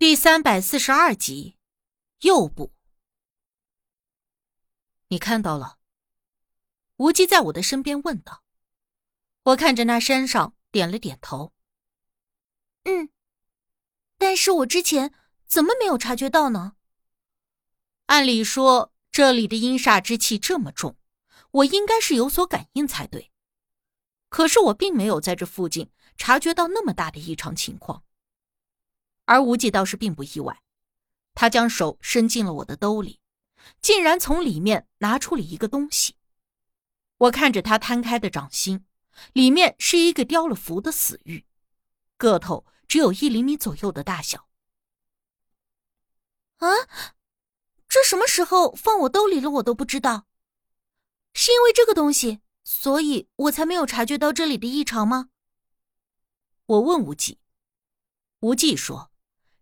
第三百四十二集，诱捕。你看到了？无忌在我的身边问道。我看着那山上，点了点头。嗯，但是我之前怎么没有察觉到呢？按理说，这里的阴煞之气这么重，我应该是有所感应才对。可是我并没有在这附近察觉到那么大的异常情况。而无忌倒是并不意外，他将手伸进了我的兜里，竟然从里面拿出了一个东西。我看着他摊开的掌心，里面是一个雕了符的死玉，个头只有一厘米左右的大小。啊，这什么时候放我兜里了？我都不知道，是因为这个东西，所以我才没有察觉到这里的异常吗？我问无忌，无忌说。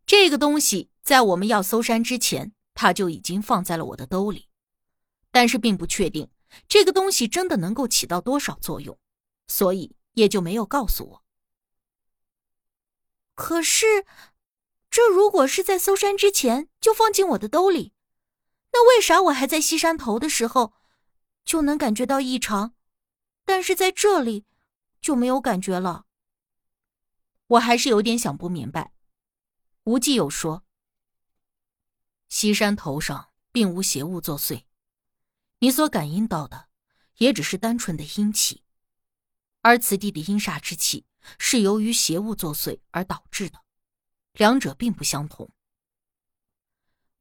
这个东西在我们要搜山之前，他就已经放在了我的兜里，但是并不确定这个东西真的能够起到多少作用，所以也就没有告诉我。可是，这如果是在搜山之前就放进我的兜里，那为啥我还在西山头的时候就能感觉到异常，但是在这里就没有感觉了？我还是有点想不明白。无忌又说：“西山头上并无邪物作祟，你所感应到的也只是单纯的阴气，而此地的阴煞之气是由于邪物作祟而导致的，两者并不相同。”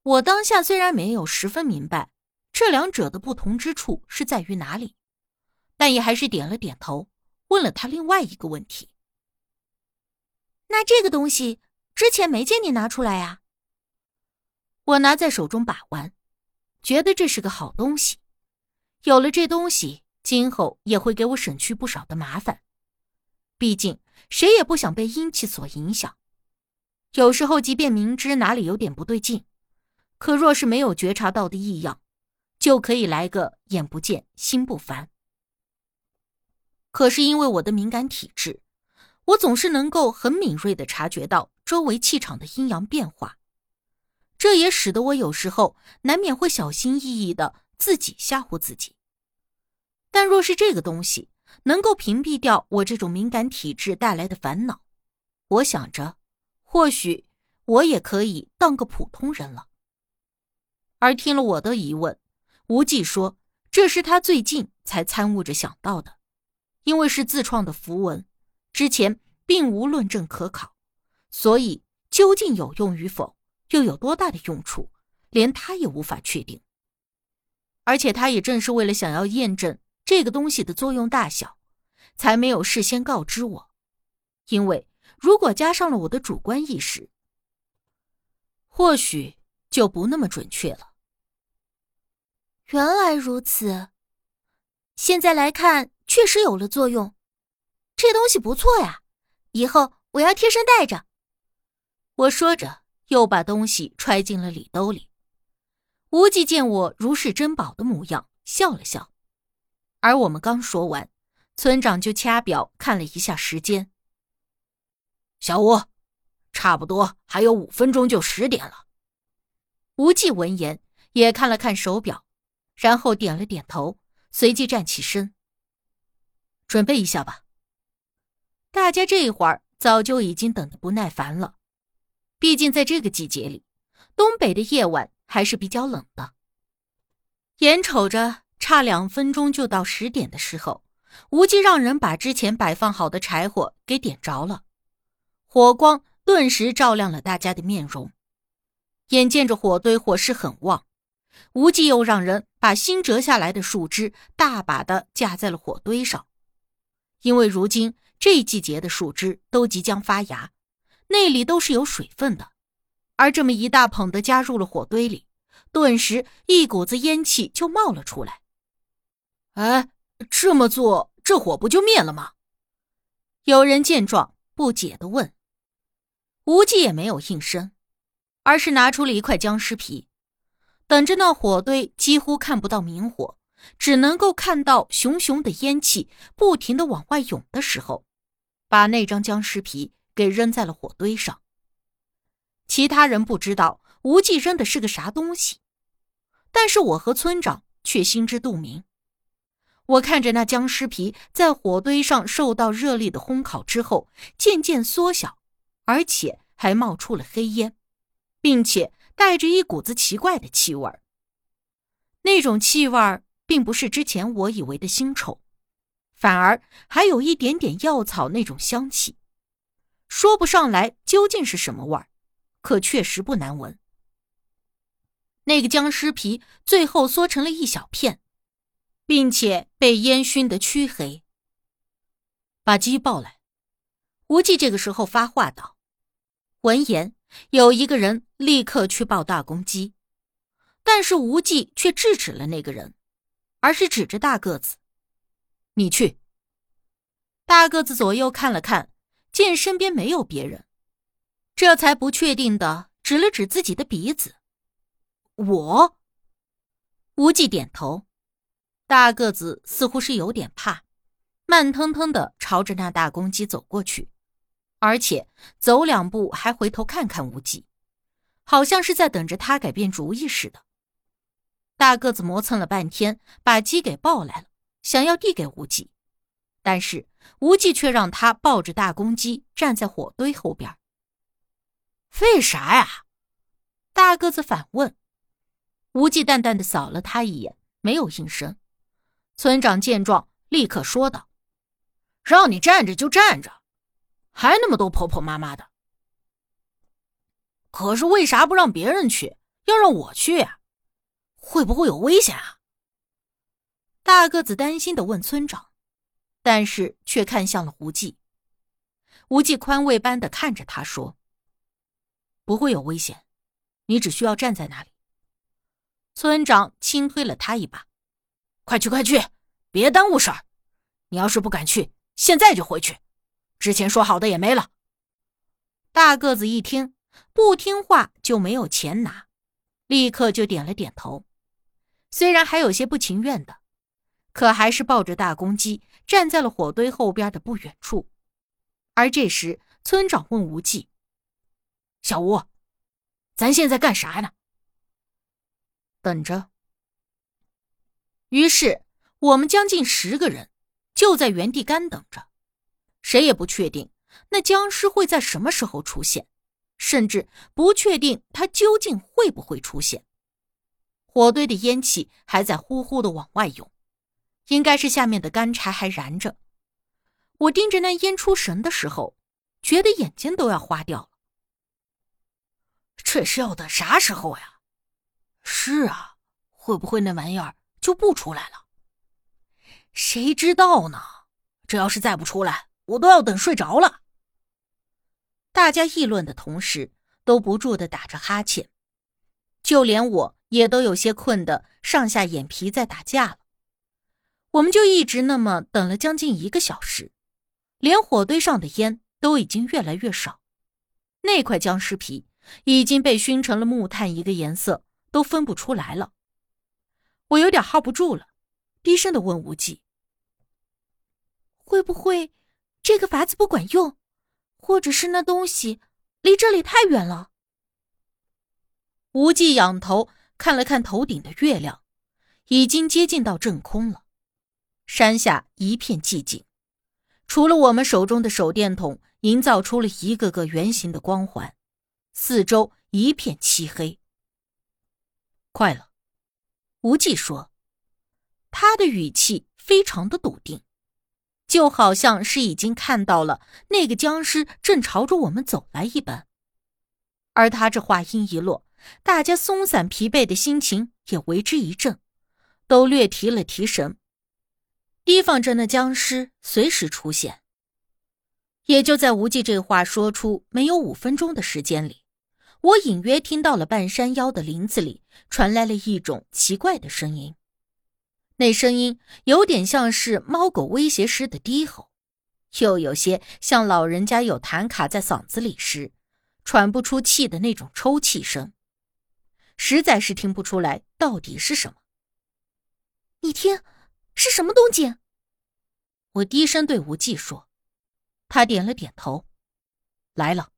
我当下虽然没有十分明白这两者的不同之处是在于哪里，但也还是点了点头，问了他另外一个问题：“那这个东西？”之前没见你拿出来呀。我拿在手中把玩，觉得这是个好东西。有了这东西，今后也会给我省去不少的麻烦。毕竟谁也不想被阴气所影响。有时候，即便明知哪里有点不对劲，可若是没有觉察到的异样，就可以来个眼不见心不烦。可是因为我的敏感体质。我总是能够很敏锐的察觉到周围气场的阴阳变化，这也使得我有时候难免会小心翼翼的自己吓唬自己。但若是这个东西能够屏蔽掉我这种敏感体质带来的烦恼，我想着，或许我也可以当个普通人了。而听了我的疑问，无忌说这是他最近才参悟着想到的，因为是自创的符文。之前并无论证可考，所以究竟有用与否，又有多大的用处，连他也无法确定。而且他也正是为了想要验证这个东西的作用大小，才没有事先告知我。因为如果加上了我的主观意识，或许就不那么准确了。原来如此，现在来看，确实有了作用。这东西不错呀，以后我要贴身带着。我说着，又把东西揣进了里兜里。无忌见我如是珍宝的模样，笑了笑。而我们刚说完，村长就掐表看了一下时间。小吴，差不多还有五分钟就十点了。无忌闻言也看了看手表，然后点了点头，随即站起身，准备一下吧。大家这一会儿早就已经等得不耐烦了，毕竟在这个季节里，东北的夜晚还是比较冷的。眼瞅着差两分钟就到十点的时候，无忌让人把之前摆放好的柴火给点着了，火光顿时照亮了大家的面容。眼见着火堆火势很旺，无忌又让人把新折下来的树枝大把的架在了火堆上，因为如今。这季节的树枝都即将发芽，那里都是有水分的，而这么一大捧的加入了火堆里，顿时一股子烟气就冒了出来。哎，这么做，这火不就灭了吗？有人见状不解的问。无忌也没有应声，而是拿出了一块僵尸皮，等着那火堆几乎看不到明火，只能够看到熊熊的烟气不停的往外涌的时候。把那张僵尸皮给扔在了火堆上。其他人不知道无忌扔的是个啥东西，但是我和村长却心知肚明。我看着那僵尸皮在火堆上受到热力的烘烤之后渐渐缩小，而且还冒出了黑烟，并且带着一股子奇怪的气味那种气味并不是之前我以为的腥臭，反而还有一点点药草那种香气，说不上来究竟是什么味儿，可确实不难闻。那个僵尸皮最后缩成了一小片。并且被烟熏得黢黑。把鸡抱来，无忌这个时候发话道。闻言，有一个人立刻去抱大公鸡，但是无忌却制止了那个人，而是指着大个子：“你去。”大个子左右看了看，见身边没有别人，这才不确定的指了指自己的鼻子：“我。”无忌点头。大个子似乎是有点怕，慢腾腾的朝着那大公鸡走过去，而且走两步还回头看看无忌，好像是在等着他改变主意似的。大个子磨蹭了半天，把鸡给抱来了，想要递给无忌，但是无忌却让他抱着大公鸡站在火堆后边。为啥呀？大个子反问。无忌淡淡的扫了他一眼，没有应声。村长见状，立刻说道：“让你站着就站着，还那么多婆婆妈妈的。可是为啥不让别人去，要让我去呀？会不会有危险啊？”大个子担心的问村长，但是却看向了无忌。无忌宽慰般的看着他说：“不会有危险，你只需要站在那里。”村长轻推了他一把。快去快去，别耽误事儿！你要是不敢去，现在就回去。之前说好的也没了。大个子一听，不听话就没有钱拿，立刻就点了点头。虽然还有些不情愿的，可还是抱着大公鸡站在了火堆后边的不远处。而这时，村长问无忌：“小吴，咱现在干啥呢？”等着。于是，我们将近十个人就在原地干等着，谁也不确定那僵尸会在什么时候出现，甚至不确定他究竟会不会出现。火堆的烟气还在呼呼的往外涌，应该是下面的干柴还燃着。我盯着那烟出神的时候，觉得眼睛都要花掉了。这是要等啥时候呀？是啊，会不会那玩意儿？就不出来了，谁知道呢？这要是再不出来，我都要等睡着了。大家议论的同时，都不住的打着哈欠，就连我也都有些困的上下眼皮在打架了。我们就一直那么等了将近一个小时，连火堆上的烟都已经越来越少，那块僵尸皮已经被熏成了木炭一个颜色，都分不出来了。我有点耗不住了，低声的问无忌：“会不会这个法子不管用，或者是那东西离这里太远了？”无忌仰头看了看头顶的月亮，已经接近到正空了。山下一片寂静，除了我们手中的手电筒营造出了一个个圆形的光环，四周一片漆黑。快了。无忌说：“他的语气非常的笃定，就好像是已经看到了那个僵尸正朝着我们走来一般。”而他这话音一落，大家松散疲惫的心情也为之一振，都略提了提神，提防着那僵尸随时出现。也就在无忌这话说出没有五分钟的时间里。我隐约听到了半山腰的林子里传来了一种奇怪的声音，那声音有点像是猫狗威胁时的低吼，又有些像老人家有痰卡在嗓子里时喘不出气的那种抽泣声，实在是听不出来到底是什么。你听，是什么动静？我低声对无忌说，他点了点头，来了。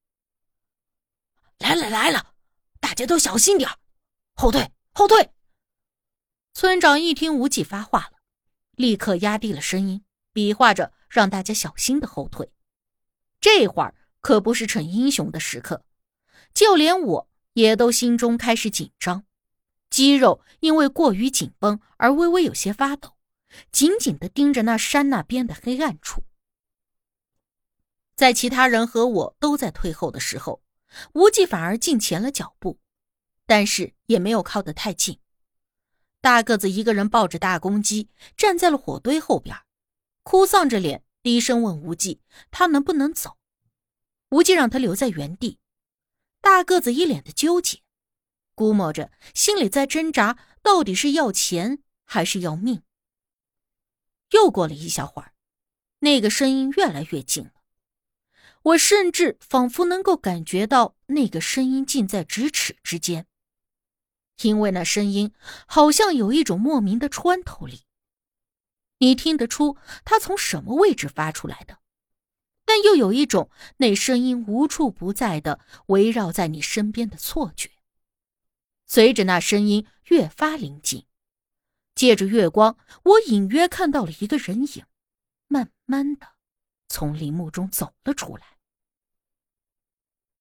来了。来了，大家都小心点后退后退。村长一听无忌发话了，立刻压低了声音，比划着让大家小心的后退。这会儿可不是逞英雄的时刻，就连我也都心中开始紧张，肌肉因为过于紧绷而微微有些发抖，紧紧的盯着那山那边的黑暗处。在其他人和我都在退后的时候，无忌反而进前了脚步，但是也没有靠得太近。大个子一个人抱着大公鸡，站在了火堆后边，哭丧着脸，低声问无忌：“他能不能走？”无忌让他留在原地。大个子一脸的纠结，估摸着心里在挣扎，到底是要钱还是要命。又过了一小会儿，那个声音越来越近了。我甚至仿佛能够感觉到那个声音近在咫尺之间，因为那声音好像有一种莫名的穿透力。你听得出它从什么位置发出来的，但又有一种那声音无处不在的围绕在你身边的错觉。随着那声音越发临近，借着月光，我隐约看到了一个人影，慢慢的。从林木中走了出来。